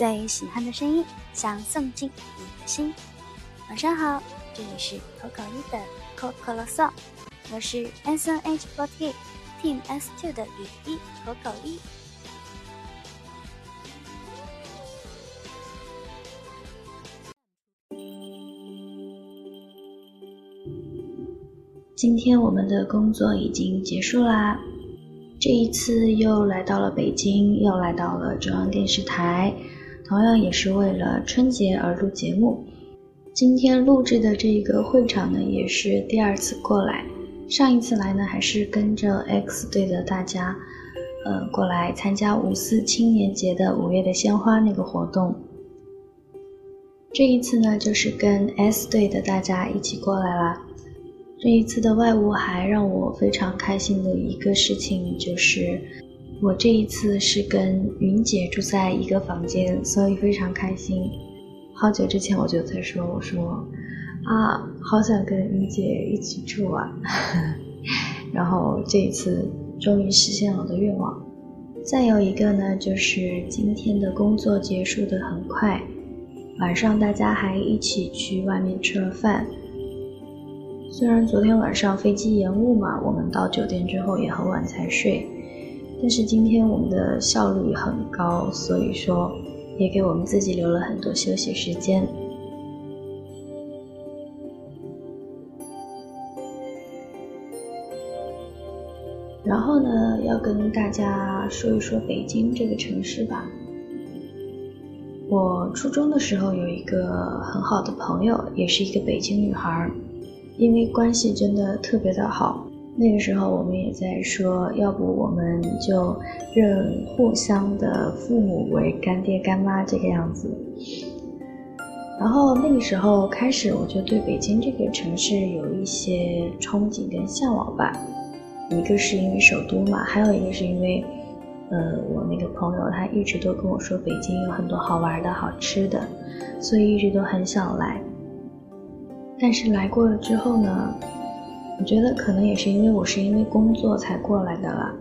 最喜欢的声音，想送进你的心。晚上好，这里是可口一的可可啰嗦，我是 S N H forty Team S two 的雨一口口一。今天我们的工作已经结束啦，这一次又来到了北京，又来到了中央电视台，同样也是为了春节而录节目。今天录制的这个会场呢，也是第二次过来，上一次来呢还是跟着 X 队的大家，呃，过来参加五四青年节的五月的鲜花那个活动。这一次呢，就是跟 S 队的大家一起过来啦。这一次的外务还让我非常开心的一个事情，就是我这一次是跟云姐住在一个房间，所以非常开心。好久之前我就在说，我说啊，好想跟云姐一起住啊。然后这一次终于实现了我的愿望。再有一个呢，就是今天的工作结束的很快，晚上大家还一起去外面吃了饭。虽然昨天晚上飞机延误嘛，我们到酒店之后也很晚才睡，但是今天我们的效率很高，所以说也给我们自己留了很多休息时间。然后呢，要跟大家说一说北京这个城市吧。我初中的时候有一个很好的朋友，也是一个北京女孩。因为关系真的特别的好，那个时候我们也在说，要不我们就认互相的父母为干爹干妈这个样子。然后那个时候开始，我就对北京这个城市有一些憧憬跟向往吧。一个是因为首都嘛，还有一个是因为，呃，我那个朋友他一直都跟我说北京有很多好玩的好吃的，所以一直都很想来。但是来过了之后呢，我觉得可能也是因为我是因为工作才过来的啦。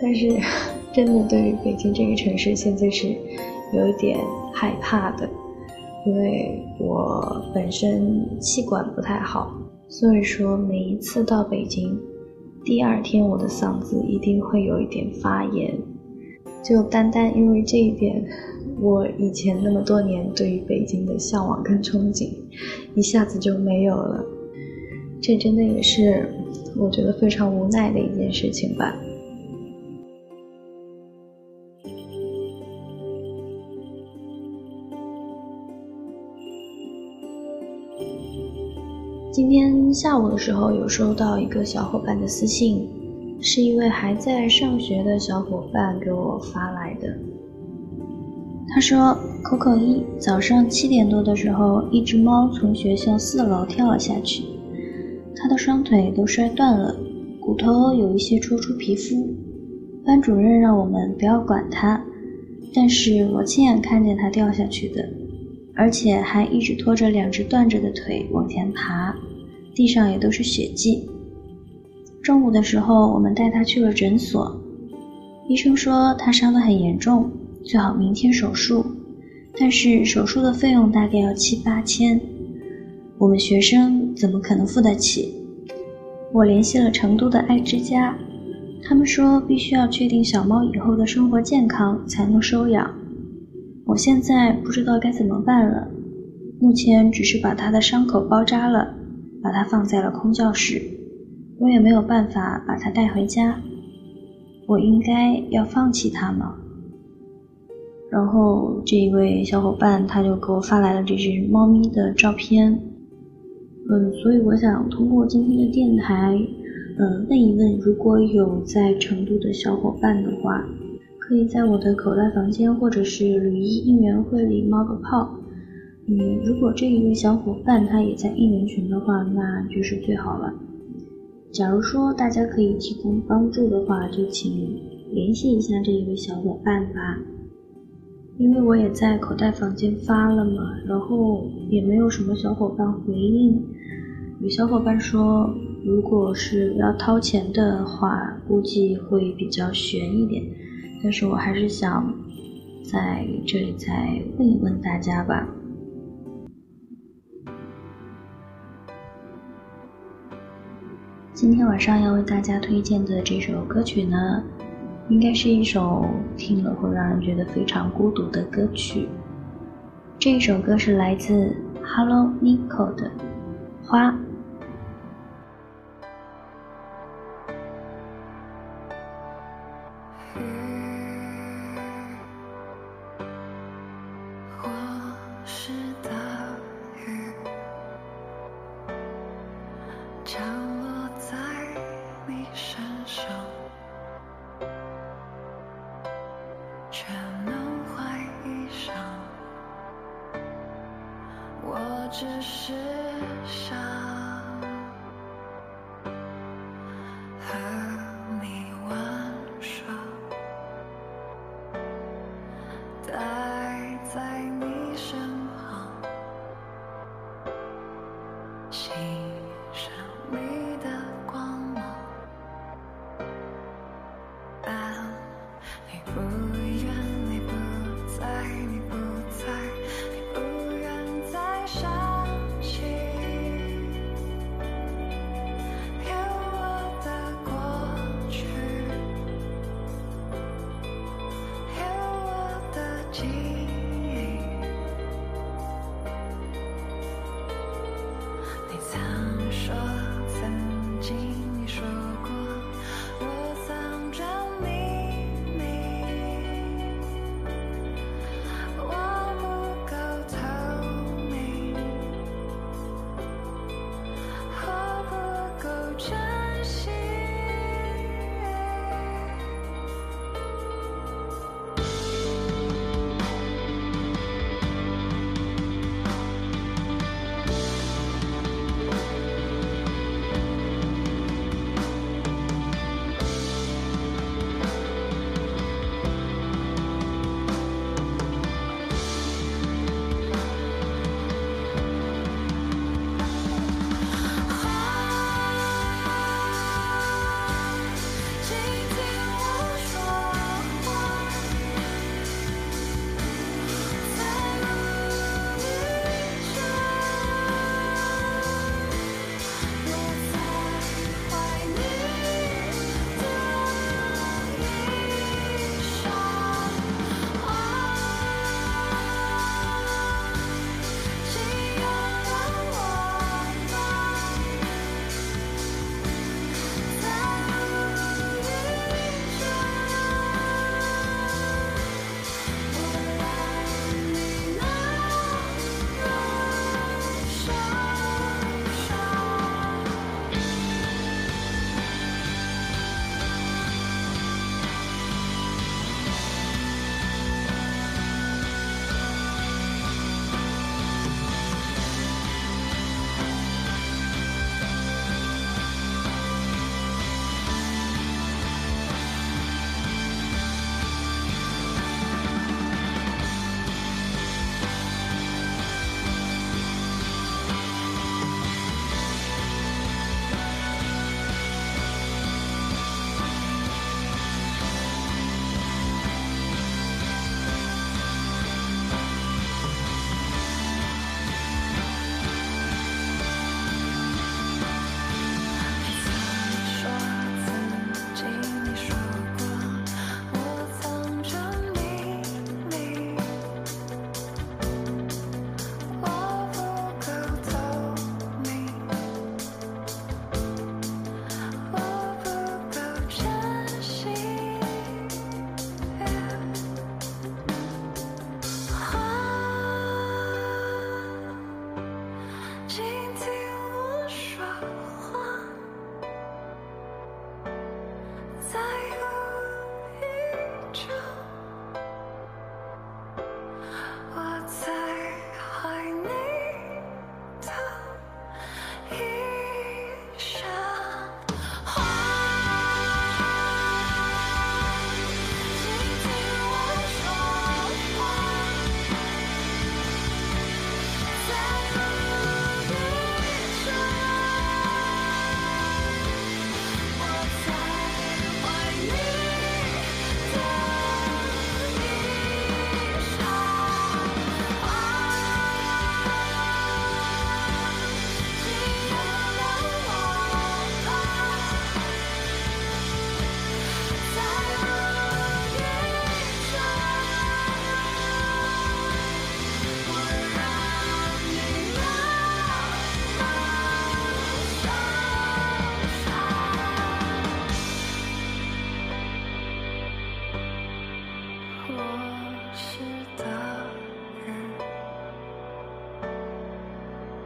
但是，真的对于北京这个城市，现在是有一点害怕的，因为我本身气管不太好，所以说每一次到北京，第二天我的嗓子一定会有一点发炎，就单单因为这一点。我以前那么多年对于北京的向往跟憧憬，一下子就没有了，这真的也是我觉得非常无奈的一件事情吧。今天下午的时候有收到一个小伙伴的私信，是一位还在上学的小伙伴给我发来的。他说：“Coco 一早上七点多的时候，一只猫从学校四楼跳了下去，他的双腿都摔断了，骨头有一些戳出皮肤。班主任让我们不要管他，但是我亲眼看见他掉下去的，而且还一直拖着两只断着的腿往前爬，地上也都是血迹。中午的时候，我们带他去了诊所，医生说他伤得很严重。”最好明天手术，但是手术的费用大概要七八千，我们学生怎么可能付得起？我联系了成都的爱之家，他们说必须要确定小猫以后的生活健康才能收养。我现在不知道该怎么办了，目前只是把它的伤口包扎了，把它放在了空教室，我也没有办法把它带回家。我应该要放弃它吗？然后这一位小伙伴他就给我发来了这只猫咪的照片，嗯，所以我想通过今天的电台，嗯，问一问如果有在成都的小伙伴的话，可以在我的口袋房间或者是旅一应援会里冒个泡，嗯，如果这一位小伙伴他也在应援群的话，那就是最好了。假如说大家可以提供帮助的话，就请联系一下这一位小伙伴吧。因为我也在口袋房间发了嘛，然后也没有什么小伙伴回应。有小伙伴说，如果是要掏钱的话，估计会比较悬一点。但是我还是想在这里再问一问大家吧。今天晚上要为大家推荐的这首歌曲呢，应该是一首听了会让人觉得非常孤独的歌曲。这首歌是来自 Hello Nico 的《花》。却能怀疑上，我只是想。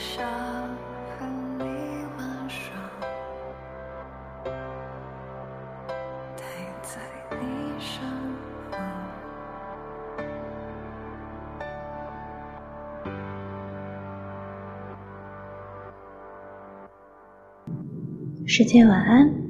想和你玩耍，待在你身旁。世界晚安。